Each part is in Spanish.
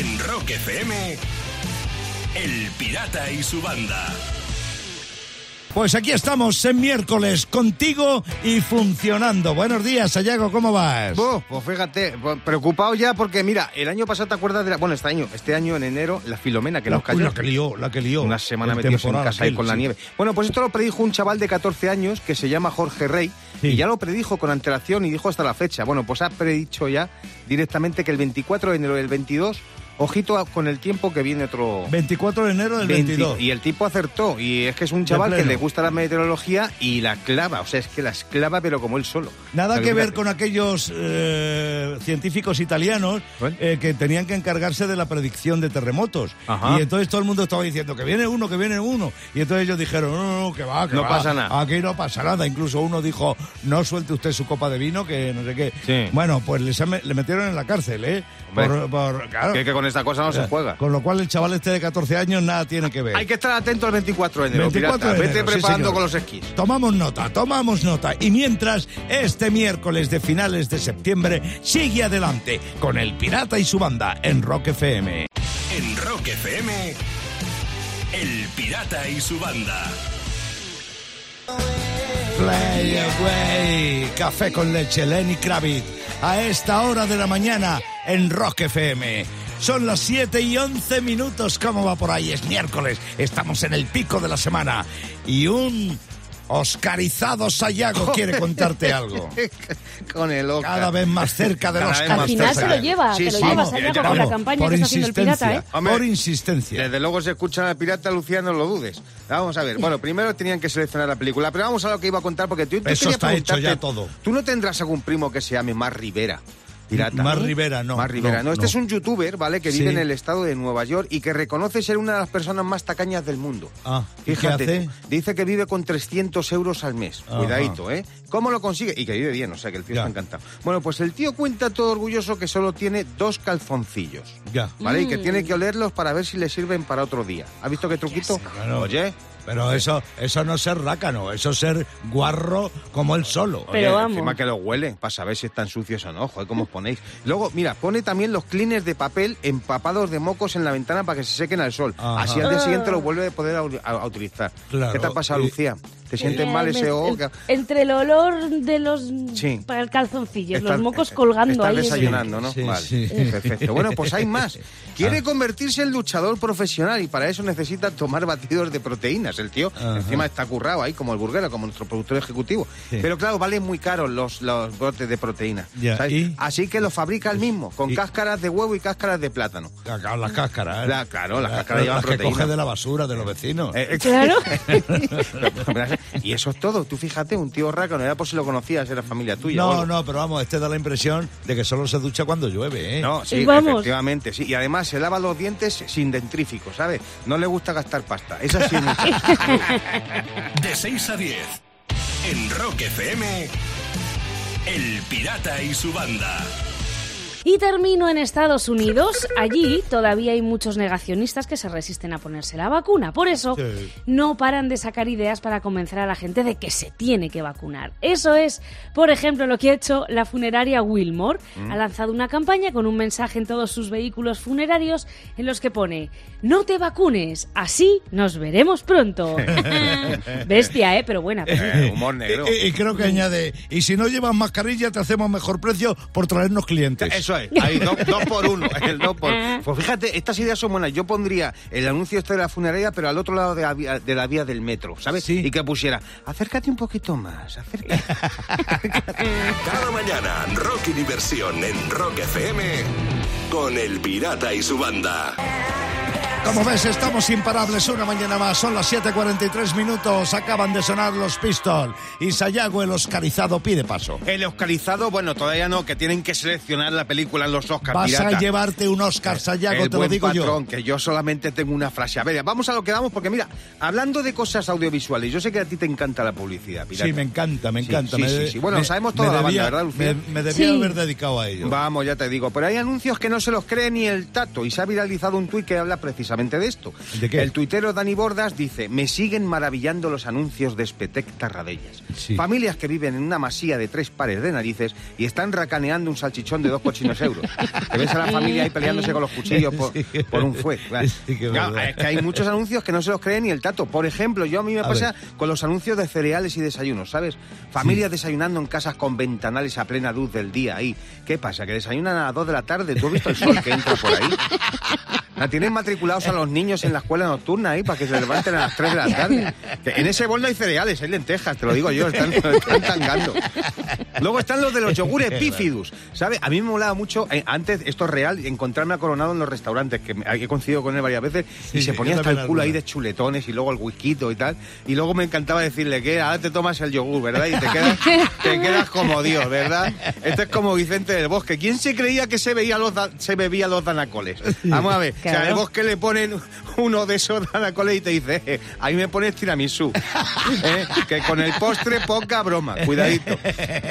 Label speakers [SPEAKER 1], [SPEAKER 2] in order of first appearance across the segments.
[SPEAKER 1] En Rock FM, El Pirata y su banda.
[SPEAKER 2] Pues aquí estamos en miércoles, contigo y funcionando. Buenos días, Sayago, ¿cómo vas?
[SPEAKER 3] Buh, pues fíjate, pues preocupado ya porque mira, el año pasado te acuerdas de la, bueno, este año, este año en enero, la Filomena que
[SPEAKER 2] la,
[SPEAKER 3] nos cayó.
[SPEAKER 2] La que lió, la que lió.
[SPEAKER 3] Una semana metidos en casa ahí con la nieve. Bueno, pues esto lo predijo un chaval de 14 años que se llama Jorge Rey
[SPEAKER 2] Sí.
[SPEAKER 3] y ya lo predijo con antelación y dijo hasta la fecha. Bueno, pues ha predicho ya directamente que el 24 de enero del 22, ojito a- con el tiempo que viene otro
[SPEAKER 2] 24 de enero del
[SPEAKER 3] 20.
[SPEAKER 2] 22.
[SPEAKER 3] Y el tipo acertó. Y es que es un chaval que le gusta la meteorología y la clava. O sea, es que la esclava, pero como él solo.
[SPEAKER 2] Nada que ver con aquellos eh, científicos italianos eh, que tenían que encargarse de la predicción de terremotos.
[SPEAKER 3] Ajá.
[SPEAKER 2] Y entonces todo el mundo estaba diciendo que viene uno, que viene uno. Y entonces ellos dijeron, no, no, no, que va, que
[SPEAKER 3] No
[SPEAKER 2] va.
[SPEAKER 3] pasa nada.
[SPEAKER 2] Aquí no pasa nada. Incluso uno dijo, no suelte usted su copa de vino, que no sé qué.
[SPEAKER 3] Sí.
[SPEAKER 2] Bueno, pues les le metieron en la cárcel, ¿eh?
[SPEAKER 3] Hombre,
[SPEAKER 2] Por- por- claro.
[SPEAKER 3] Que, que con esta cosa no se juega.
[SPEAKER 2] Con lo cual el chaval este de 14 años nada tiene que ver.
[SPEAKER 3] Hay que estar atento al 24 de enero,
[SPEAKER 2] 24
[SPEAKER 3] pirata.
[SPEAKER 2] de
[SPEAKER 3] Vete
[SPEAKER 2] enero,
[SPEAKER 3] preparando con los esquís.
[SPEAKER 2] Tomamos nota, tomamos nota. Y mientras, este miércoles de finales de septiembre sigue adelante con El Pirata y su banda en Rock FM.
[SPEAKER 1] En Rock FM, El Pirata y su banda.
[SPEAKER 2] Play away. Café con leche, Lenny Kravitz. A esta hora de la mañana en Rock FM. Son las 7 y 11 minutos. ¿Cómo va por ahí? Es miércoles. Estamos en el pico de la semana. Y un Oscarizado Sayago quiere contarte algo.
[SPEAKER 3] con el Oscar.
[SPEAKER 2] Cada vez más cerca Oscar.
[SPEAKER 3] más
[SPEAKER 4] Al final se lo lleva,
[SPEAKER 3] Sí,
[SPEAKER 4] te lo
[SPEAKER 3] sí.
[SPEAKER 4] allá
[SPEAKER 3] ya
[SPEAKER 4] con la campaña
[SPEAKER 2] por
[SPEAKER 4] que está haciendo el pirata, ¿eh?
[SPEAKER 3] Hombre,
[SPEAKER 2] por insistencia.
[SPEAKER 3] Desde luego se escucha al pirata Lucía, no lo dudes. Vamos a ver. Bueno, primero tenían que seleccionar la película, pero vamos a lo que iba a contar porque tú, tú
[SPEAKER 2] Eso está hecho ya todo.
[SPEAKER 3] ¿Tú no tendrás algún primo que se llame Mar Rivera? Pirata.
[SPEAKER 2] Mar Rivera, no,
[SPEAKER 3] Mar Rivera,
[SPEAKER 2] no,
[SPEAKER 3] no. Este
[SPEAKER 2] no.
[SPEAKER 3] es un youtuber, ¿vale? Que
[SPEAKER 2] Sí.
[SPEAKER 3] vive en el estado de Nueva York y que reconoce ser una de las personas más tacañas del mundo.
[SPEAKER 2] Ah, ¿y qué
[SPEAKER 3] Fíjate,
[SPEAKER 2] hace?
[SPEAKER 3] dice que vive con 300 euros al mes.
[SPEAKER 2] Ajá.
[SPEAKER 3] Cuidadito, ¿eh? ¿Cómo lo consigue? Y que vive bien, o sea, que el tío
[SPEAKER 2] Ya.
[SPEAKER 3] está encantado. Bueno, pues el tío cuenta todo orgulloso que solo tiene dos calzoncillos.
[SPEAKER 2] Ya.
[SPEAKER 3] ¿Vale? Y que
[SPEAKER 4] Mm.
[SPEAKER 3] tiene que olerlos para ver si le sirven para otro día. ¿Has visto qué truquito?
[SPEAKER 2] Claro.
[SPEAKER 3] Oye,
[SPEAKER 2] Pero eso, eso no es ser rácano, eso es ser guarro como él solo.
[SPEAKER 4] Pero
[SPEAKER 3] oye,
[SPEAKER 4] vamos.
[SPEAKER 3] encima que los huele, para saber si están sucios o no, joder, cómo os ponéis. Luego, mira, pone también los cleaners de papel empapados de mocos en la ventana para que se sequen al sol.
[SPEAKER 2] Ajá.
[SPEAKER 3] Así al día
[SPEAKER 4] Ah.
[SPEAKER 3] siguiente los vuelve a poder a, a- a utilizar.
[SPEAKER 2] Claro,
[SPEAKER 3] ¿Qué te ha pasado,
[SPEAKER 2] y-
[SPEAKER 3] Lucía? ¿Te sientes
[SPEAKER 4] Eh,
[SPEAKER 3] mal
[SPEAKER 4] me-
[SPEAKER 3] ese ojo?
[SPEAKER 4] el- Entre el olor de los
[SPEAKER 3] Sí.
[SPEAKER 4] para el calzoncillo, los mocos colgando
[SPEAKER 3] estás
[SPEAKER 4] ahí.
[SPEAKER 3] desayunando, ¿no?
[SPEAKER 2] Sí,
[SPEAKER 3] vale,
[SPEAKER 2] sí.
[SPEAKER 3] perfecto. Bueno, pues hay más. Quiere
[SPEAKER 2] Ah.
[SPEAKER 3] convertirse en luchador profesional y para eso necesita tomar batidos de proteínas. El tío
[SPEAKER 2] Ajá.
[SPEAKER 3] encima está currado ahí como el burguero, como nuestro productor ejecutivo.
[SPEAKER 2] Sí.
[SPEAKER 3] Pero claro, valen muy caros los, los brotes de proteína.
[SPEAKER 2] Ya,
[SPEAKER 3] ¿sabes?
[SPEAKER 2] ¿y?
[SPEAKER 3] Así que los fabrica él mismo, con
[SPEAKER 2] y-
[SPEAKER 3] cáscaras de huevo y cáscaras de plátano.
[SPEAKER 2] Claro, Las cáscaras, ¿eh?
[SPEAKER 3] La- claro, las cáscaras llevan
[SPEAKER 2] Las que
[SPEAKER 3] proteína.
[SPEAKER 2] coge de la basura de los vecinos.
[SPEAKER 3] Eh, eh,
[SPEAKER 4] Claro.
[SPEAKER 3] y eso es todo. Tú fíjate, un tío rácano, era por si lo conocías, era familia tuya.
[SPEAKER 2] no, no, pero vamos, este da la impresión de que solo se ducha cuando llueve, ¿eh?
[SPEAKER 3] No, sí,
[SPEAKER 4] Vamos.
[SPEAKER 3] efectivamente, sí. Y además se lava los dientes sin dentrífico, ¿sabes? No le gusta gastar pasta. Es así.
[SPEAKER 1] De 6 a 10, en Rock FM, El Pirata y su banda.
[SPEAKER 4] Y termino en Estados Unidos. Allí todavía hay muchos negacionistas que se resisten a ponerse la vacuna. Por eso
[SPEAKER 2] Sí.
[SPEAKER 4] no paran de sacar ideas para convencer a la gente de que se tiene que vacunar. Eso es, por ejemplo, lo que ha hecho la funeraria Wilmore.
[SPEAKER 2] Mm.
[SPEAKER 4] Ha lanzado una campaña con un mensaje en todos sus vehículos funerarios en los que pone no te vacunes, así nos veremos pronto. Bestia, ¿eh? Pero buena.
[SPEAKER 3] Eh, humor negro.
[SPEAKER 2] Y, y creo que añade, y si no llevas mascarilla te hacemos mejor precio por traernos clientes.
[SPEAKER 3] Eso es, hay dos, dos por uno. El dos por... Pues fíjate, estas ideas son buenas. Yo pondría el anuncio este de la funeraria, pero al otro lado de la vía, de la vía del metro, ¿sabes?
[SPEAKER 2] Sí.
[SPEAKER 3] Y que pusiera, acércate un poquito más, acércate.
[SPEAKER 1] Cada mañana, rock y diversión en Rock FM con El Pirata y su banda.
[SPEAKER 2] Como ves, estamos imparables una mañana más. Son las 7.43 minutos. Acaban de sonar los Pistols. Y Sayago, el oscarizado, pide paso.
[SPEAKER 3] El oscarizado, bueno, todavía no, que tienen que seleccionar la película en los Oscars.
[SPEAKER 2] Vas
[SPEAKER 3] pirata.
[SPEAKER 2] a llevarte un Oscar, Sayago,
[SPEAKER 3] el
[SPEAKER 2] te lo
[SPEAKER 3] buen
[SPEAKER 2] digo
[SPEAKER 3] patrón,
[SPEAKER 2] yo.
[SPEAKER 3] que yo solamente tengo una frase. A ver, vamos a lo que vamos, porque mira, hablando de cosas audiovisuales, yo sé que a ti te encanta la publicidad, pirata.
[SPEAKER 2] Sí, me encanta, me encanta.
[SPEAKER 3] sí,
[SPEAKER 2] Me-
[SPEAKER 3] sí, sí. Bueno,
[SPEAKER 2] me-
[SPEAKER 3] sabemos toda la banda, ¿verdad, Lucía?
[SPEAKER 2] Me, me debía
[SPEAKER 4] Sí.
[SPEAKER 2] haber dedicado a ello.
[SPEAKER 3] Vamos, ya te digo. Pero hay anuncios que no se los cree ni el tato. Y se ha viralizado un tuit que habla precisamente de esto.
[SPEAKER 2] ¿De qué?
[SPEAKER 3] El tuitero Dani Bordas dice, me siguen maravillando los anuncios de Spetec Tarradellas.
[SPEAKER 2] Sí.
[SPEAKER 3] Familias que viven en una masía de tres pares de narices y están racaneando un salchichón de dos cochinos euros. Que ves a la familia ahí peleándose con los cuchillos por, un fuet.
[SPEAKER 2] Sí,
[SPEAKER 3] Claro, es que hay muchos anuncios que no se los cree ni el tato. Por ejemplo, yo a mí me
[SPEAKER 2] A
[SPEAKER 3] pasa
[SPEAKER 2] ver.
[SPEAKER 3] con los anuncios de cereales y desayunos, ¿sabes? Familias desayunando en casas con ventanales a plena luz del día ahí. ¿Qué pasa? ¿Que desayunan a las 2 de la tarde? ¿Tú has visto el sol que entra por ahí? La tienen matriculados a los niños en la escuela nocturna ahí para que se levanten a las 3 de la tarde. En ese bol no hay cereales, hay lentejas, te lo digo yo, están, están tangando. Luego están los de los yogures bífidus, ¿sabes? A mí me molaba mucho, eh, antes, esto es real, encontrarme a Coronado en los restaurantes, que me- he coincidido con él varias veces, y
[SPEAKER 2] Sí,
[SPEAKER 3] se
[SPEAKER 2] sí,
[SPEAKER 3] ponía
[SPEAKER 2] yo
[SPEAKER 3] hasta el
[SPEAKER 2] también
[SPEAKER 3] culo ahí
[SPEAKER 2] alguna.
[SPEAKER 3] de chuletones y luego el whisky y tal. Y luego me encantaba decirle que ahora te tomas el yogur, ¿verdad? Y te quedas, te quedas como Dios, ¿verdad? Esto es como Vicente del Bosque. ¿Quién se creía que se, veía los da- se bebía los danacoles? Vamos a ver. Si
[SPEAKER 4] Claro.
[SPEAKER 3] al Bosque le ponen uno de esos danacoles y te dice, eh, ahí me pones tiramisú. ¿eh? Que con el postre poca broma, cuidadito.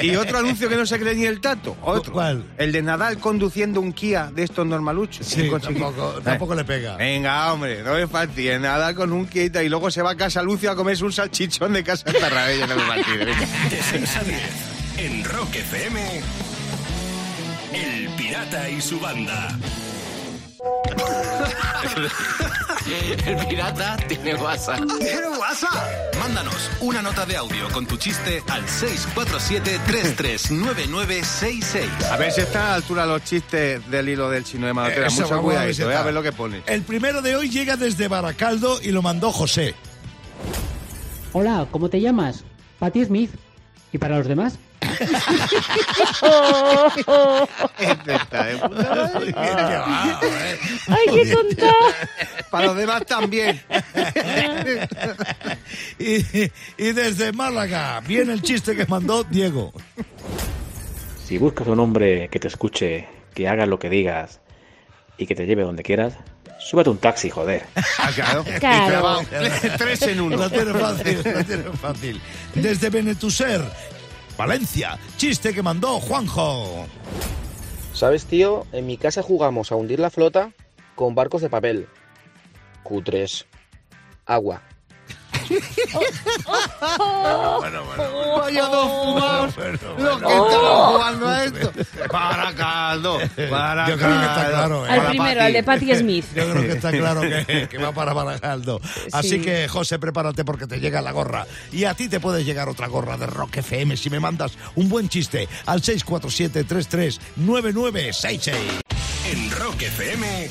[SPEAKER 3] Y otro anuncio que no se cree ni el tato. Otro.
[SPEAKER 2] ¿Cuál?
[SPEAKER 3] El de Nadal conduciendo un Kia de estos normaluchos.
[SPEAKER 2] Sí, tampoco, tampoco le pega.
[SPEAKER 3] Venga, hombre, no me fastidies, nada con un quieta y luego se va a Casa Lucio a comerse un salchichón de Casa Tarrabella, no me fastidies. venga.
[SPEAKER 1] De 6 a 10 en Rock FM. El Pirata y su banda.
[SPEAKER 5] El pirata tiene WhatsApp.
[SPEAKER 1] ¿Tiene WhatsApp? Mándanos una nota de audio con tu chiste al 647-339966.
[SPEAKER 3] A ver si están a la altura los chistes del hilo del chino de Manotera.
[SPEAKER 2] Eso,
[SPEAKER 3] Mucho
[SPEAKER 2] vamos a ver
[SPEAKER 3] cuidadito,
[SPEAKER 2] si
[SPEAKER 3] eh, a ver lo que pone.
[SPEAKER 2] El primero de hoy llega desde Baracaldo y lo mandó José.
[SPEAKER 6] Hola, ¿cómo te llamas? Patty Smith. ¿Y para los demás?
[SPEAKER 3] Este está de puta madre.
[SPEAKER 4] ¡Ay, qué tonta!
[SPEAKER 3] Para los demás también.
[SPEAKER 2] Y, y desde Málaga viene el chiste que mandó Diego.
[SPEAKER 7] Si buscas un hombre que te escuche, que haga lo que digas y que te lleve donde quieras, súbete a un taxi, joder.
[SPEAKER 3] Ah, claro.
[SPEAKER 4] Claro.
[SPEAKER 3] Y clavado. Tres en uno.
[SPEAKER 2] Lo tiene fácil, lo tiene fácil. Desde Benetuser, Valencia, chiste que mandó Juanjo.
[SPEAKER 8] ¿Sabes, tío? En mi casa jugamos a hundir la flota con barcos de papel. Cutres. Agua.
[SPEAKER 3] Vaya dos fumados los que estaban jugando a esto. Para caldo, para
[SPEAKER 2] Yo creo que está
[SPEAKER 3] caldo.
[SPEAKER 2] claro, ¿eh?
[SPEAKER 4] Al
[SPEAKER 3] Para
[SPEAKER 4] primero, al de Patti Smith.
[SPEAKER 2] Yo creo que está claro que, que va para Baracaldo. Así
[SPEAKER 4] Sí.
[SPEAKER 2] que, José, prepárate porque te llega la gorra. Y a ti te puede llegar otra gorra de Rock FM si me mandas un buen chiste al 647-339966.
[SPEAKER 1] En Rock FM.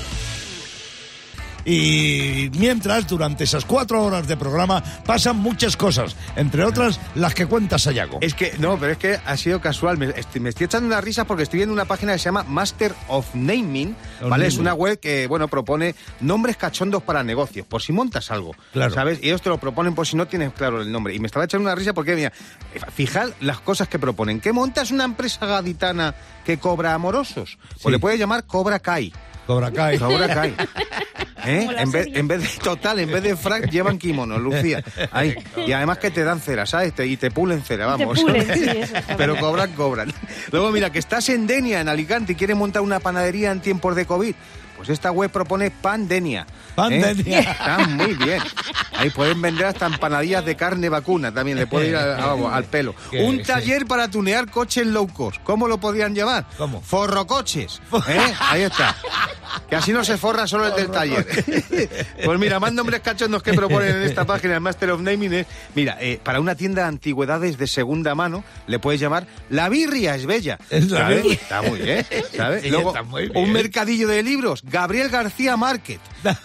[SPEAKER 2] Y mientras, durante esas cuatro horas de programa, pasan muchas cosas, entre otras las que cuenta Sayago.
[SPEAKER 3] Es que, no, pero es que ha sido casual. Me estoy, me estoy echando una risa porque estoy viendo una página que se llama Master of Naming, ¿vale? Es una web que, bueno, propone nombres cachondos para negocios, por si montas algo,
[SPEAKER 2] Claro.
[SPEAKER 3] ¿sabes? Y ellos te lo proponen por si no tienes claro el nombre. Y me estaba echando una risa porque, mira, fijad las cosas que proponen. ¿Qué montas una empresa gaditana que cobra amorosos? Pues
[SPEAKER 2] Sí.
[SPEAKER 3] le puedes llamar Cobra Kai.
[SPEAKER 2] Cobra Kai.
[SPEAKER 3] Cobra Kai. ¿Eh? En, vez, en vez de total, en vez de frac llevan kimono, Lucía. Y además que te dan cera, ¿sabes? Te- y te pulen cera,
[SPEAKER 4] te
[SPEAKER 3] vamos.
[SPEAKER 4] pulen, sí, eso está
[SPEAKER 3] Pero cobran, cobran. Luego mira, que estás en Denia, en Alicante, y quieres montar una panadería en tiempos de COVID. Pues esta web propone Pandenia.
[SPEAKER 2] Pandenia.
[SPEAKER 3] ¿Eh? Está muy bien. Ahí pueden vender hasta empanadillas de carne vacuna también, le puede ir al pelo. Un taller para tunear coches low cost. ¿Cómo lo podrían llamar?
[SPEAKER 2] ¿Cómo?
[SPEAKER 3] Forrocoches. ¿Eh? Ahí está. Que así no se forra solo el del taller. Pues mira, más nombres cachondos que proponen en esta página, el Master of Naming es, mira, eh, para una tienda de antigüedades de segunda mano, le puedes llamar La Birria es Bella.
[SPEAKER 2] Es la.
[SPEAKER 3] Está muy bien, ¿sabes?
[SPEAKER 2] Sí,
[SPEAKER 3] Luego,
[SPEAKER 2] está muy bien.
[SPEAKER 3] un mercadillo de libros, Gabriel García Market.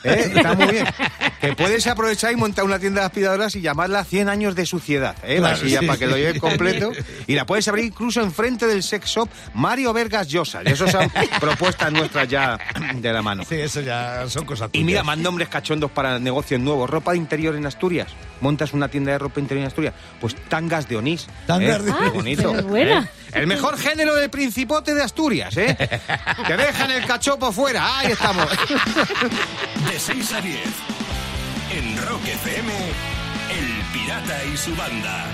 [SPEAKER 3] ¿eh? Está muy bien. Que puedes aprovechar y montar una tienda de aspiradoras y llamarla 100 años de suciedad, ¿eh?
[SPEAKER 2] Claro,
[SPEAKER 3] Así ya
[SPEAKER 2] sí,
[SPEAKER 3] para que lo lleves completo. Y la puedes abrir incluso enfrente del sex shop Mario Vergas Llosa. Y eso son propuestas nuestras ya de la mano.
[SPEAKER 2] Sí, eso ya son cosas
[SPEAKER 3] Y mira,
[SPEAKER 2] tuyas.
[SPEAKER 3] más nombres cachondos para negocios nuevos. Ropa de interior en Asturias. Montas una tienda de ropa interior en Asturias. Pues tangas de Onís.
[SPEAKER 2] Tangas
[SPEAKER 3] ¿eh?
[SPEAKER 2] de
[SPEAKER 3] Qué
[SPEAKER 2] Onís.
[SPEAKER 3] bonito.
[SPEAKER 4] Ah, es buena.
[SPEAKER 3] ¿eh? El mejor género del principote de Asturias, ¿eh? que dejan el cachopo fuera. Ahí estamos.
[SPEAKER 1] De 6 a 10. En Rock FM. El Pirata y su banda.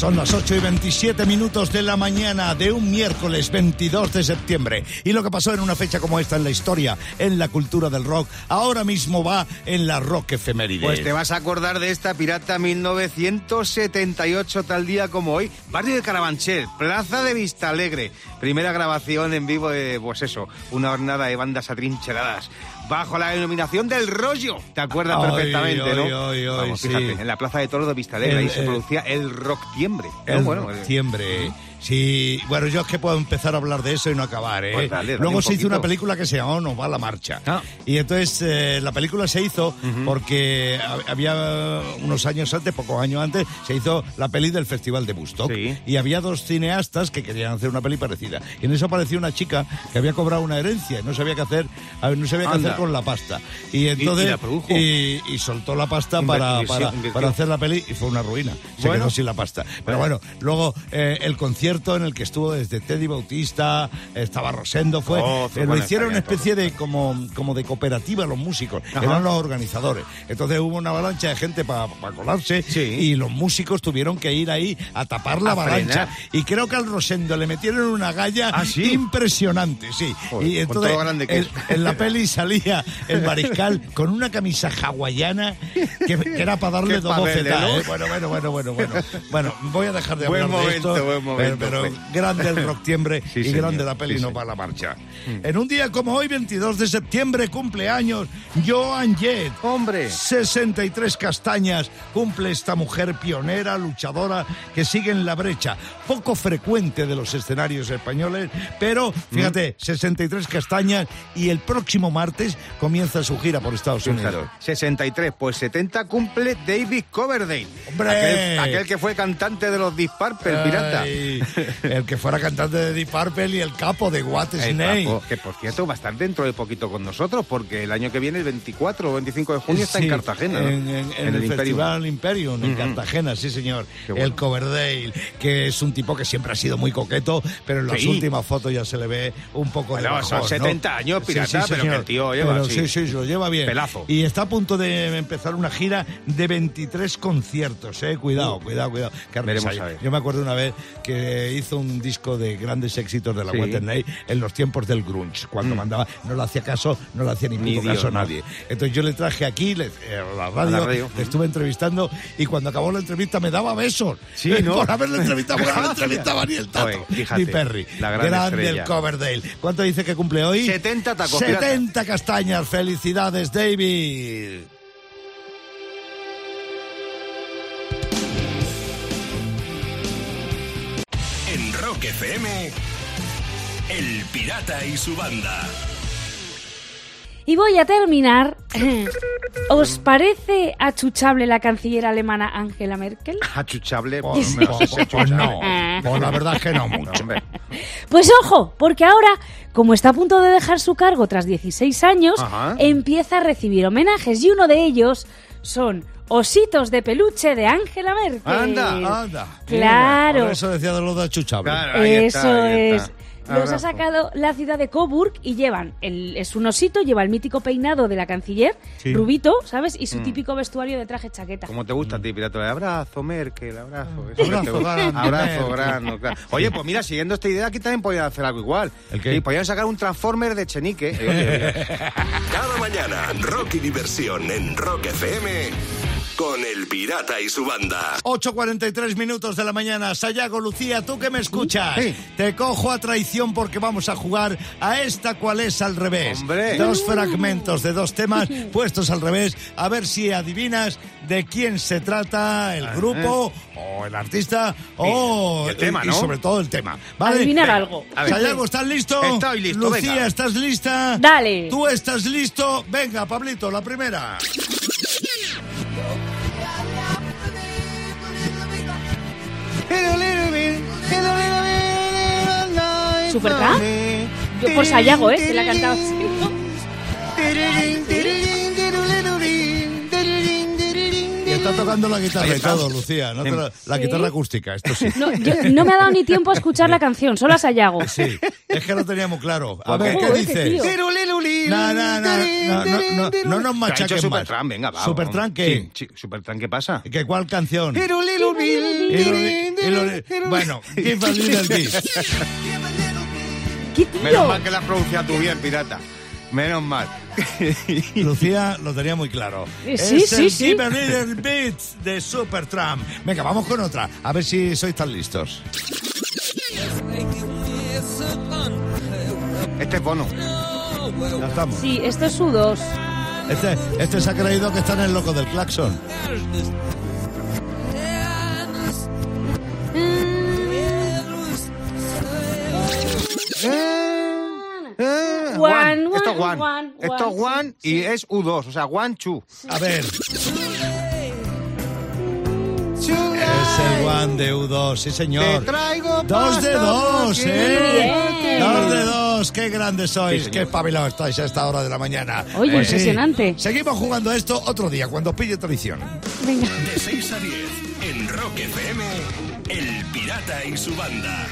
[SPEAKER 2] Son las 8 y 27 minutos de la mañana de un miércoles 22 de septiembre. Y lo que pasó en una fecha como esta en la historia, en la cultura del rock, ahora mismo va en la rock efeméride.
[SPEAKER 3] Pues te vas a acordar de esta pirata 1978, tal día como hoy. Barrio de Carabanchel, Plaza de Vista Alegre. Primera grabación en vivo de, pues eso, una jornada de bandas atrincheradas. Bajo la denominación del rollo. ¿Te acuerdas perfectamente, no?
[SPEAKER 2] ay,
[SPEAKER 3] Vamos,
[SPEAKER 2] sí.
[SPEAKER 3] fíjate, en la Plaza de Toros de Vista Alegre,
[SPEAKER 2] El-
[SPEAKER 3] ahí se
[SPEAKER 2] el-
[SPEAKER 3] producía el rock tiembre.
[SPEAKER 2] El
[SPEAKER 3] bueno, eh,
[SPEAKER 2] septiembre. Sí, bueno, yo es que puedo empezar a hablar de eso y no acabar, ¿eh?
[SPEAKER 3] Pues dale, dale
[SPEAKER 2] Luego se hizo una película que se llamó Nos va la marcha.
[SPEAKER 3] Ah.
[SPEAKER 2] Y entonces eh, la película se hizo porque ha- había unos años antes, pocos años antes, se hizo la peli del Festival de Bustock.
[SPEAKER 3] Sí.
[SPEAKER 2] Y había dos cineastas que querían hacer una peli parecida. Y en eso apareció una chica que había cobrado una herencia y no sabía qué hacer, no sabía qué
[SPEAKER 3] Anda.
[SPEAKER 2] hacer con la pasta. Y entonces
[SPEAKER 3] y la produjo.
[SPEAKER 2] y- y soltó la pasta para, para, para hacer la peli y fue una ruina. Se
[SPEAKER 3] Bueno.
[SPEAKER 2] quedó sin la pasta. Pero bueno, luego eh, el concierto en el que estuvo desde Teddy Bautista, estaba Rosendo, fue.
[SPEAKER 3] Oh, fue
[SPEAKER 2] eh, lo hicieron una especie de como, como de cooperativa los músicos,
[SPEAKER 3] Ajá.
[SPEAKER 2] eran los organizadores. Entonces hubo una avalancha de gente para colarse
[SPEAKER 3] Sí.
[SPEAKER 2] y los músicos tuvieron que ir ahí a tapar la
[SPEAKER 3] A
[SPEAKER 2] avalancha.
[SPEAKER 3] frenar.
[SPEAKER 2] Y creo que al Rosendo le metieron una galla
[SPEAKER 3] ¿Ah, sí?
[SPEAKER 2] impresionante, sí.
[SPEAKER 3] Joder,
[SPEAKER 2] y entonces
[SPEAKER 3] todo grande que
[SPEAKER 2] en, en la peli salía el mariscal con una camisa hawaiana que, que era para darle dos bofetadas. ¿eh? Bueno, bueno, bueno, bueno, bueno. Bueno, voy a dejar de
[SPEAKER 3] Buen
[SPEAKER 2] hablar de
[SPEAKER 3] momento,
[SPEAKER 2] esto.
[SPEAKER 3] buen momento,
[SPEAKER 2] pero, grande el rock tiembre
[SPEAKER 3] Sí,
[SPEAKER 2] y
[SPEAKER 3] señor,
[SPEAKER 2] grande la peli
[SPEAKER 3] sí,
[SPEAKER 2] no
[SPEAKER 3] señor.
[SPEAKER 2] va a la marcha. En un día como hoy, 22 de septiembre, cumpleaños Joan Jett.
[SPEAKER 3] Hombre.
[SPEAKER 2] 63 castañas cumple esta mujer pionera, luchadora, que sigue en la brecha. Poco frecuente de los escenarios españoles, pero fíjate, 63 castañas y el próximo martes comienza su gira por Estados Unidos.
[SPEAKER 3] 63, pues 70 cumple David Coverdale.
[SPEAKER 2] ¡Hombre!
[SPEAKER 3] Aquel, aquel que fue cantante de los Deep Purple, pirata.
[SPEAKER 2] El que fuera cantante de Deep Purple y el capo de What
[SPEAKER 3] El
[SPEAKER 2] Snake.
[SPEAKER 3] capo, que por cierto va a estar dentro de poquito con nosotros, porque el año que viene, el 24 o 25 de junio, está
[SPEAKER 2] Sí,
[SPEAKER 3] en Cartagena. ¿no?
[SPEAKER 2] En, en- en el,
[SPEAKER 3] Imperium.
[SPEAKER 2] Festival Imperium, en. Cartagena, sí señor.
[SPEAKER 3] Bueno.
[SPEAKER 2] El Coverdale, que es un tipo que siempre ha sido muy coqueto, pero en las
[SPEAKER 3] Sí.
[SPEAKER 2] últimas fotos ya se le ve un poco de
[SPEAKER 3] Bueno,
[SPEAKER 2] bajón,
[SPEAKER 3] son
[SPEAKER 2] ¿no?
[SPEAKER 3] 70 años, pirata, pero que el tío lleva
[SPEAKER 2] Pero
[SPEAKER 3] así.
[SPEAKER 2] Sí, sí, se lo lleva bien.
[SPEAKER 3] Pelazo.
[SPEAKER 2] Y está a punto de empezar una gira de 23 conciertos, eh. Cuidado, cuidado, cuidado. Qué
[SPEAKER 3] Veremos a ver.
[SPEAKER 2] Yo me acuerdo una vez que hizo un disco de grandes éxitos de la
[SPEAKER 3] Sí. Mm.
[SPEAKER 2] Whitney en los tiempos del grunge, cuando mandaba, no le hacía caso, no le hacía ni
[SPEAKER 3] Ni Dios,
[SPEAKER 2] caso a nadie. Entonces yo le traje aquí le- eh, a la radio,
[SPEAKER 3] A la radio.
[SPEAKER 2] le estuve entrevistando y cuando acabó la entrevista me daba besos.
[SPEAKER 3] Sí, ¿no?
[SPEAKER 2] Por haberle entrevistado, porque no entrevistaba ni el tato,
[SPEAKER 3] Oye, fíjate,
[SPEAKER 2] ni Perry.
[SPEAKER 3] la gran
[SPEAKER 2] Grande
[SPEAKER 3] estrella.
[SPEAKER 2] el Coverdale. ¿Cuánto dice que cumple hoy?
[SPEAKER 3] 70 tacos,
[SPEAKER 2] 70 castañas. Felicidades, David.
[SPEAKER 1] Rock FM, El Pirata y su banda.
[SPEAKER 4] Y voy a terminar. ¿Os parece achuchable la canciller alemana Angela Merkel?
[SPEAKER 3] Achuchable.
[SPEAKER 2] Pues,
[SPEAKER 3] pues,
[SPEAKER 2] pues, pues, no, pues la verdad es que no mucho.
[SPEAKER 3] hombre.
[SPEAKER 4] Pues ojo, porque ahora, como está a punto de dejar su cargo tras 16 años,
[SPEAKER 3] Ajá.
[SPEAKER 4] empieza a recibir homenajes y uno de ellos son ositos de peluche de Angela Merkel.
[SPEAKER 3] Anda,
[SPEAKER 2] Anda.
[SPEAKER 4] Claro.
[SPEAKER 2] Por eso decía de lo de achuchable.
[SPEAKER 3] Claro, ahí
[SPEAKER 4] Eso
[SPEAKER 3] está, ahí
[SPEAKER 4] es.
[SPEAKER 3] está.
[SPEAKER 4] Los ha sacado la ciudad de Coburg y llevan, el, es un osito, lleva el mítico peinado de la canciller,
[SPEAKER 2] Sí.
[SPEAKER 4] rubito, ¿sabes? Y su
[SPEAKER 3] Mm.
[SPEAKER 4] típico vestuario de traje chaqueta.
[SPEAKER 3] Como te gusta a ti, pirata. Abrazo, Merkel, abrazo.
[SPEAKER 2] Ah. Abrazo, grande,
[SPEAKER 3] Abrazo,
[SPEAKER 2] Merkel.
[SPEAKER 3] grande, claro. Oye, pues mira, siguiendo esta idea, aquí también podían hacer algo igual.
[SPEAKER 2] ¿El qué?
[SPEAKER 3] Y podían sacar un Transformer de Chenique. Eh, oye, oye.
[SPEAKER 1] Cada mañana, rock y diversión en Rock FM con El Pirata y su banda.
[SPEAKER 2] 8.43 minutos de la mañana. Sayago, Lucía, tú que me escuchas.
[SPEAKER 3] Sí.
[SPEAKER 2] Te cojo a traición porque vamos a jugar a esta cual es al revés.
[SPEAKER 3] Hombre.
[SPEAKER 2] Dos fragmentos de dos temas puestos al revés. A ver si adivinas de quién se trata el grupo o el artista o
[SPEAKER 3] y el tema,
[SPEAKER 2] y
[SPEAKER 3] ¿no?
[SPEAKER 2] sobre todo el tema. ¿Vale?
[SPEAKER 4] Adivinar
[SPEAKER 2] Venga.
[SPEAKER 4] algo.
[SPEAKER 2] Sayago, ¿estás listo?
[SPEAKER 3] Estoy listo,
[SPEAKER 2] Lucía,
[SPEAKER 3] venga.
[SPEAKER 2] ¿estás lista?
[SPEAKER 4] Dale.
[SPEAKER 2] ¿Tú estás listo? Venga, Pablito, la primera.
[SPEAKER 4] ¿Supertramp? Yo por Sayago, ¿eh? Que la cantaba así,
[SPEAKER 2] está tocando la guitarra y todo, Lucía. no te la, la
[SPEAKER 4] Sí.
[SPEAKER 2] guitarra acústica, esto sí.
[SPEAKER 4] No, yo- no me ha dado ni tiempo a escuchar la canción, solo a Sayago.
[SPEAKER 2] Sí, es que lo teníamos claro. A ver, ¿qué
[SPEAKER 4] qué
[SPEAKER 2] dices?
[SPEAKER 4] tío.
[SPEAKER 2] No, no, no, no, no, no, no nos machaquen más.
[SPEAKER 3] Supertramp, venga, va.
[SPEAKER 2] ¿Supertramp qué?
[SPEAKER 3] Supertramp, ¿qué pasa?
[SPEAKER 2] ¿Qué, ¿Cuál canción? Bueno, give a little kiss.
[SPEAKER 4] ¡Qué tío!
[SPEAKER 3] Menos mal que la has pronunciado tú bien, pirata. Menos mal.
[SPEAKER 2] Lucía lo tenía muy claro.
[SPEAKER 4] Sí,
[SPEAKER 2] es
[SPEAKER 4] sí,
[SPEAKER 2] el
[SPEAKER 4] sí.
[SPEAKER 2] Give a Little Beats de Supertramp. Venga, vamos con otra. A ver si sois tan listos.
[SPEAKER 3] Este es bono.
[SPEAKER 2] Ya estamos.
[SPEAKER 4] Sí, esto es U2.
[SPEAKER 2] Este, este se ha creído que está en el loco del claxon.
[SPEAKER 3] Eh,
[SPEAKER 4] One,
[SPEAKER 3] Esto es
[SPEAKER 4] one,
[SPEAKER 3] one.
[SPEAKER 4] one,
[SPEAKER 3] Esto es
[SPEAKER 4] one,
[SPEAKER 3] one y es U2, o sea, one, two.
[SPEAKER 2] A ver. Es el One de U2, sí
[SPEAKER 3] Te
[SPEAKER 2] señor.
[SPEAKER 3] traigo
[SPEAKER 2] Dos de dos, ¿eh?
[SPEAKER 4] Bien.
[SPEAKER 2] Dos de dos, qué grandes sois,
[SPEAKER 3] Sí,
[SPEAKER 2] qué espabilados estáis a esta hora de la mañana.
[SPEAKER 4] Oye,
[SPEAKER 2] Pues sí.
[SPEAKER 4] impresionante.
[SPEAKER 2] Seguimos jugando esto otro día, cuando pille tradición.
[SPEAKER 4] Venga.
[SPEAKER 1] De 6 a 10 en Rock FM, El Pirata y su banda.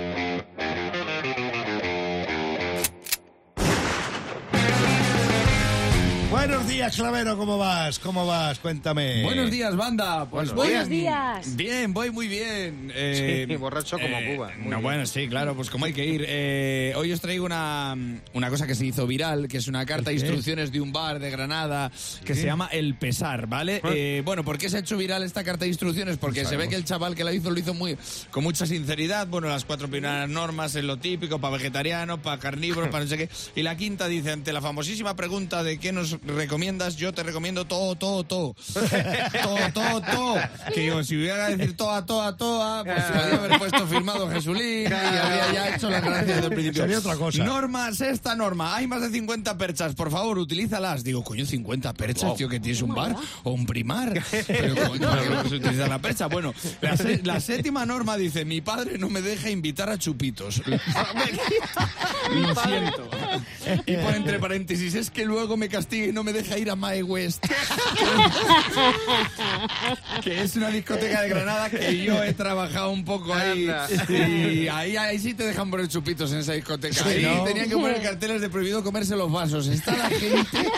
[SPEAKER 2] Buenos días, Clavero, ¿cómo vas? ¿Cómo vas? Cuéntame.
[SPEAKER 9] Buenos días, banda. Pues
[SPEAKER 3] Buenos
[SPEAKER 9] voy
[SPEAKER 4] días.
[SPEAKER 9] Bien, voy muy bien. Eh,
[SPEAKER 3] Sí, borracho como Cuba. Muy
[SPEAKER 9] no,
[SPEAKER 3] bien.
[SPEAKER 9] bueno, sí, claro, pues como hay que ir. Eh, hoy os traigo una, una cosa que se hizo viral, que es una carta de instrucciones de un bar de Granada que se llama El Pesar, ¿vale? Eh, bueno, ¿por qué se ha hecho viral esta carta de instrucciones? Porque se ve que el chaval que la hizo lo hizo muy con mucha sinceridad. Bueno, las cuatro primeras normas es lo típico, para vegetarianos, para carnívoros, para no sé qué. Y la quinta dice, ante la famosísima pregunta de qué nos recomiendas, yo te recomiendo todo, todo, todo. todo, todo, todo. Que digo, si hubiera que decir toda, toda, toda, pues se podría haber puesto firmado Jesulín y habría ya hecho la gracia desde el principio.
[SPEAKER 2] Sería otra cosa.
[SPEAKER 9] Norma, sexta norma. Hay más de 50 perchas, por favor, utilízalas. Digo, coño, 50 perchas, tío, que tienes un bar o un primar. Pero, coño, ¿para qué no se utiliza la percha? Bueno, la, la séptima norma dice, mi padre no me deja invitar a chupitos. Lo siento. Y pone entre paréntesis, es que luego me castiga no me deja ir a My West. que es una discoteca de Granada que yo he trabajado un poco ahí. Y ahí, ahí sí te dejan poner chupitos en esa discoteca. ahí
[SPEAKER 2] ¿no?
[SPEAKER 9] tenían que poner carteles de prohibido comerse los vasos. Está la gente.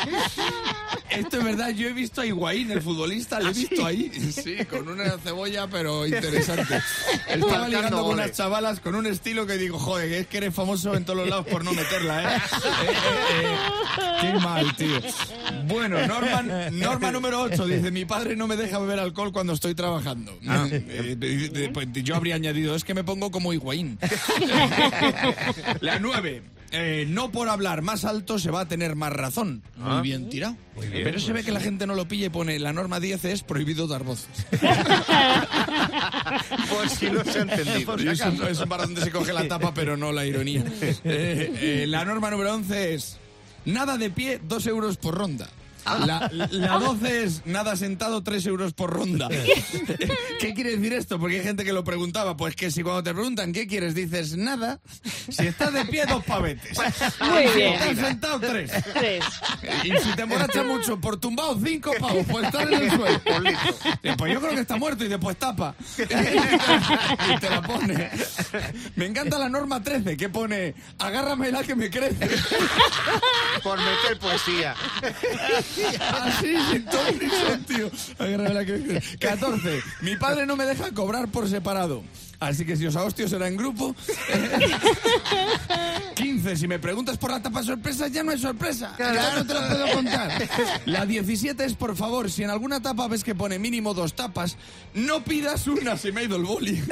[SPEAKER 9] Esto es verdad, yo he visto a Higuaín, el futbolista, lo he visto ahí. Sí, con una cebolla, pero interesante. Estaba ligando con unas chavalas con un estilo que digo, joder, es que eres famoso en todos los lados por no meterla, ¿eh? Eh, eh, eh, Qué mal, tío. Bueno, norma, norma número 8 dice, mi padre no me deja beber alcohol cuando estoy trabajando. Eh, de- de- pues yo habría añadido, es que me pongo como Higuaín. La 9. no por hablar más alto se va a tener más razón. Muy bien tirado. Pero se ve que la gente no lo pilla y pone la norma 10 es prohibido dar voces.
[SPEAKER 3] Pues sí lo he entendido.
[SPEAKER 9] Y es, un, bar donde se coge la tapa, pero no la ironía. Eh, eh, la norma número 11 es nada de pie, 2 euros por ronda. La, la 12 es nada sentado, 3 euros por ronda. ¿Qué quiere decir esto? Porque hay gente que lo preguntaba. Pues que si cuando te preguntan qué quieres, dices nada. Si estás de pie, dos pavetes.
[SPEAKER 4] Muy
[SPEAKER 9] Si
[SPEAKER 4] bien.
[SPEAKER 9] estás sentado, tres.
[SPEAKER 4] Tres.
[SPEAKER 9] Y si te emborrachas mucho por tumbado, cinco pavos por estar en el suelo. Eh, Pues yo creo que está muerto y después tapa. y te la pone. Me encanta la norma 13 que pone agárrame la que me crece.
[SPEAKER 3] Por meter poesía.
[SPEAKER 9] Así, sin ton ni son, tío. Agárrame la que me crece. 14. Mi padre no me deja cobrar por separado. Así que si os ahostio será en grupo. 15. Si me preguntas por la tapa sorpresa, ya no hay sorpresa. Ya no te lo puedo contar. La 17 es, por favor, si en alguna tapa ves que pone mínimo dos tapas, no pidas una. Se me ha ido el boli.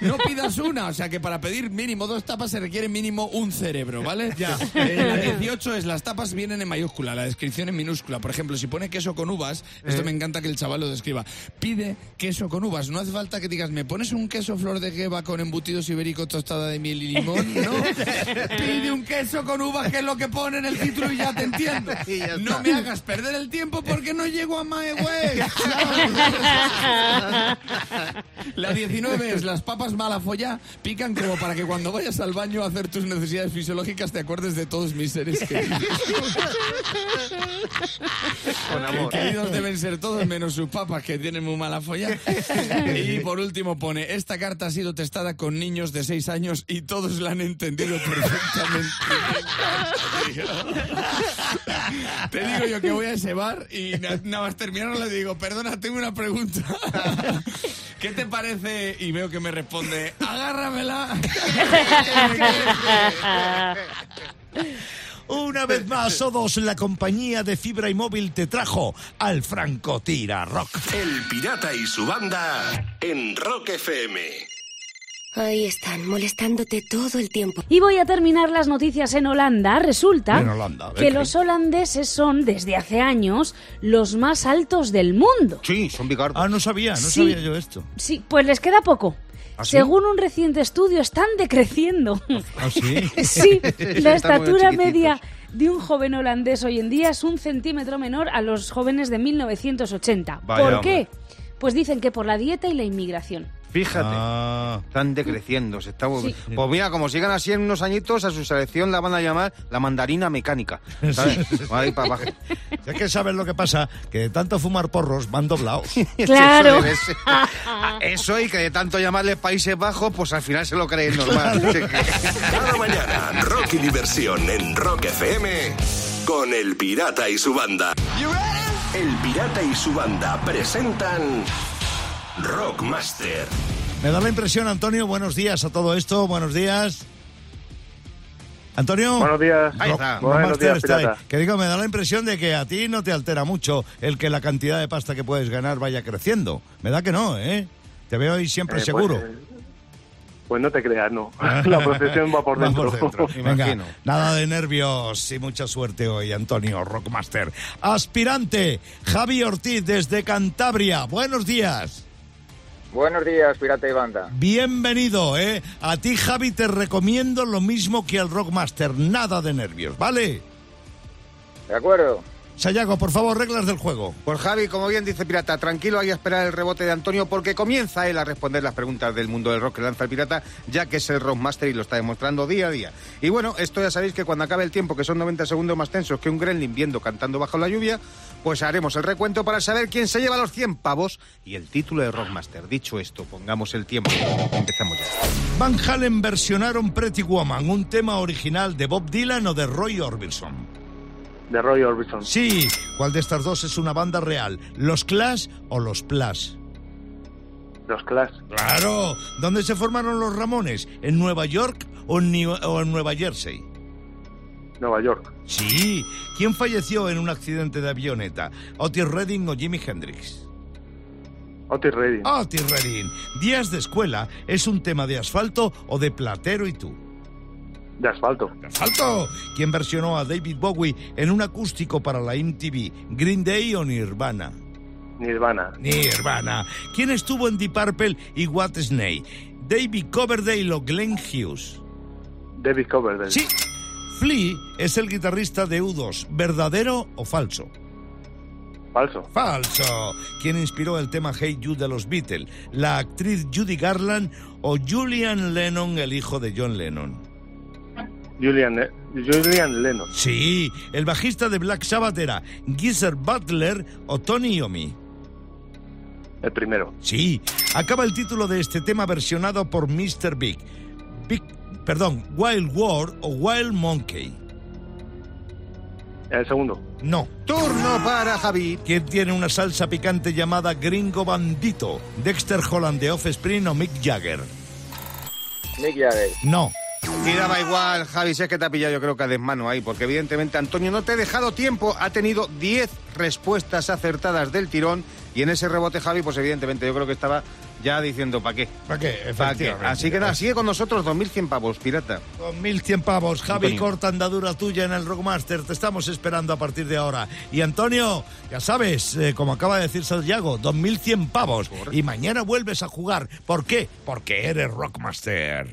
[SPEAKER 9] No pidas una. O sea que para pedir mínimo dos tapas se requiere mínimo un cerebro, ¿vale? Ya. la 18 es las tapas vienen en mayúscula, la descripción en minúscula. Por ejemplo, si pone queso con uvas, esto me encanta que el chaval lo describa. Pide queso con uvas. No hace falta que digas, ¿me pones un queso flor de Geva con embutidos ibéricos tostada de miel y limón, ¿no? Pide un queso con uvas, que es lo que pone en el título y ya te entiendo.
[SPEAKER 3] Ya
[SPEAKER 9] No me hagas perder el tiempo porque no llego a My Way. La 19 es las papas malafollá pican como para que cuando vayas al baño a hacer tus necesidades fisiológicas te acuerdes de todos mis seres queridos.
[SPEAKER 3] Con amor.
[SPEAKER 9] Queridos deben ser todos menos sus papas que tienen muy mala folla. Y por último pone, esta carta ha sido testada con niños de 6 años y todos la han entendido perfectamente. Te digo yo que voy a ese bar y na- nada más terminar le digo, perdona, tengo una pregunta. ¿Qué te parece? Y veo que me responde, agárramela.
[SPEAKER 2] Una vez más, todos la compañía de fibra y móvil te trajo al Francotira Rock.
[SPEAKER 1] El pirata y su banda en Rock FM.
[SPEAKER 10] Ahí están, molestándote todo el tiempo.
[SPEAKER 4] Y voy a terminar las noticias en Holanda. Resulta
[SPEAKER 2] En Holanda,
[SPEAKER 4] que los holandeses son, desde hace años, los más altos del mundo.
[SPEAKER 3] Sí, son bigardos.
[SPEAKER 2] Ah, no sabía, no
[SPEAKER 4] Sí.
[SPEAKER 2] sabía yo esto.
[SPEAKER 4] Sí, pues les queda poco.
[SPEAKER 2] ¿Ah, sí?
[SPEAKER 4] Según un reciente estudio, están decreciendo.
[SPEAKER 2] ¿Ah, sí?
[SPEAKER 4] Sí, la estatura media de un joven holandés hoy en día es un centímetro menor a los jóvenes de 1980.
[SPEAKER 3] Vaya,
[SPEAKER 4] ¿Por
[SPEAKER 3] hombre.
[SPEAKER 4] qué? Pues dicen que por la dieta y la inmigración.
[SPEAKER 3] Fíjate.
[SPEAKER 2] Ah,
[SPEAKER 3] Están decreciendo. Se está...
[SPEAKER 4] Sí.
[SPEAKER 3] Pues mira, como sigan así en unos añitos, a su selección la van a llamar la mandarina mecánica. ¿Sabes? Ahí para abajo.
[SPEAKER 2] es que sabes lo que pasa, que de tanto fumar porros van doblados.
[SPEAKER 4] Claro.
[SPEAKER 3] Eso, y que de tanto llamarle Países Bajos, pues al final se lo creen normal.
[SPEAKER 1] Cada mañana, rock y diversión en Rock FM con El Pirata y su banda. El Pirata y su banda presentan Rockmaster.
[SPEAKER 2] Me da la impresión, Antonio, buenos días a todo esto, buenos días. Antonio.
[SPEAKER 11] Buenos días.
[SPEAKER 3] Ahí está.
[SPEAKER 2] Rock
[SPEAKER 11] Buenos
[SPEAKER 2] Master
[SPEAKER 11] días,
[SPEAKER 2] está ahí. Que digo, me da la impresión de que a ti no te altera mucho el que la cantidad de pasta que puedes ganar vaya creciendo. Me da que no, ¿eh? Te veo ahí siempre
[SPEAKER 11] Eh,
[SPEAKER 2] seguro.
[SPEAKER 11] Pues, eh, pues no te creas, no. La procesión va por
[SPEAKER 2] Va
[SPEAKER 11] dentro.
[SPEAKER 2] Venga,
[SPEAKER 3] Imagino.
[SPEAKER 2] nada de nervios y mucha suerte hoy, Antonio Rockmaster. Aspirante, Javi Ortiz desde Cantabria. Buenos días.
[SPEAKER 12] Buenos días, Pirata y Banda.
[SPEAKER 2] Bienvenido, ¿eh? A ti, Javi, te recomiendo lo mismo que al Rockmaster. Nada de nervios, ¿vale?
[SPEAKER 12] ¿De acuerdo?
[SPEAKER 2] Sayago, por favor, reglas del juego.
[SPEAKER 3] Pues Javi, como bien dice Pirata, tranquilo hay a esperar el rebote de Antonio porque comienza él a responder las preguntas del mundo del rock que lanza el Pirata, ya que es el Rockmaster y lo está demostrando día a día. Y bueno, esto ya sabéis que cuando acabe el tiempo, que son 90 segundos más tensos que un gremlin viendo cantando bajo la lluvia, pues haremos el recuento para saber quién se lleva los 100 pavos y el título de Rockmaster. Dicho esto, pongamos el tiempo. Empezamos ya.
[SPEAKER 2] Van Halen versionaron Pretty Woman, un tema original de Bob Dylan o de Roy Orbison.
[SPEAKER 11] De Roy Orbison.
[SPEAKER 2] Sí, ¿cuál de estas dos es una banda real? ¿Los Clash o los Plus?
[SPEAKER 11] Los Clash.
[SPEAKER 2] Claro. ¿Dónde se formaron los Ramones? ¿En Nueva York o en, New- o en Nueva Jersey?
[SPEAKER 11] Nueva York.
[SPEAKER 2] Sí. ¿Quién falleció en un accidente de avioneta? ¿Otis Redding o Jimi Hendrix?
[SPEAKER 11] Otis Redding.
[SPEAKER 2] Otis Redding. Días de escuela es un tema de asfalto o de Platero y tú.
[SPEAKER 11] De asfalto.
[SPEAKER 2] ¡Asfalto! ¿Quién versionó a David Bowie en un acústico para la MTV? ¿Green Day o Nirvana?
[SPEAKER 11] Nirvana.
[SPEAKER 2] Nirvana. ¿Quién estuvo en Deep Purple y What Snake? ¿David Coverdale o Glenn Hughes?
[SPEAKER 11] David Coverdale.
[SPEAKER 2] Sí. Flea es el guitarrista de U2. ¿Verdadero o falso?
[SPEAKER 11] Falso.
[SPEAKER 2] Falso. ¿Quién inspiró el tema Hey You de los Beatles? ¿La actriz Judy Garland o Julian Lennon, el hijo de John Lennon?
[SPEAKER 11] Julian, eh, Julian Lennon.
[SPEAKER 2] Sí, el bajista de Black Sabbath era Geezer Butler o Tony Iommi.
[SPEAKER 11] El primero.
[SPEAKER 2] Sí, acaba el título de este tema versionado por Mr. Big. Big, perdón, Wild World o Wild Monkey.
[SPEAKER 11] El segundo.
[SPEAKER 2] No.
[SPEAKER 3] Turno para Javi.
[SPEAKER 2] ¿Quién tiene una salsa picante llamada Gringo Bandito? Dexter Holland de Offspring o Mick Jagger.
[SPEAKER 12] Mick Jagger.
[SPEAKER 2] No.
[SPEAKER 3] Y daba igual, Javi, sé que te ha pillado yo creo que a desmano ahí, porque evidentemente Antonio no te ha dejado tiempo, ha tenido 10 respuestas acertadas del tirón y en ese rebote Javi, pues evidentemente yo creo que estaba ya diciendo, ¿para qué?
[SPEAKER 2] ¿Para qué?
[SPEAKER 3] ¿Para qué?
[SPEAKER 2] Efectivamente.
[SPEAKER 3] Así que nada, sigue con nosotros 2.100 pavos, pirata.
[SPEAKER 2] 2.100 pavos. Javi,
[SPEAKER 3] Antonio.
[SPEAKER 2] corta andadura tuya en el Rockmaster. Te estamos esperando a partir de ahora. Y Antonio, ya sabes, eh, como acaba de decir Santiago, 2.100 pavos. Y mañana vuelves a jugar. ¿Por qué? Porque eres Rockmaster.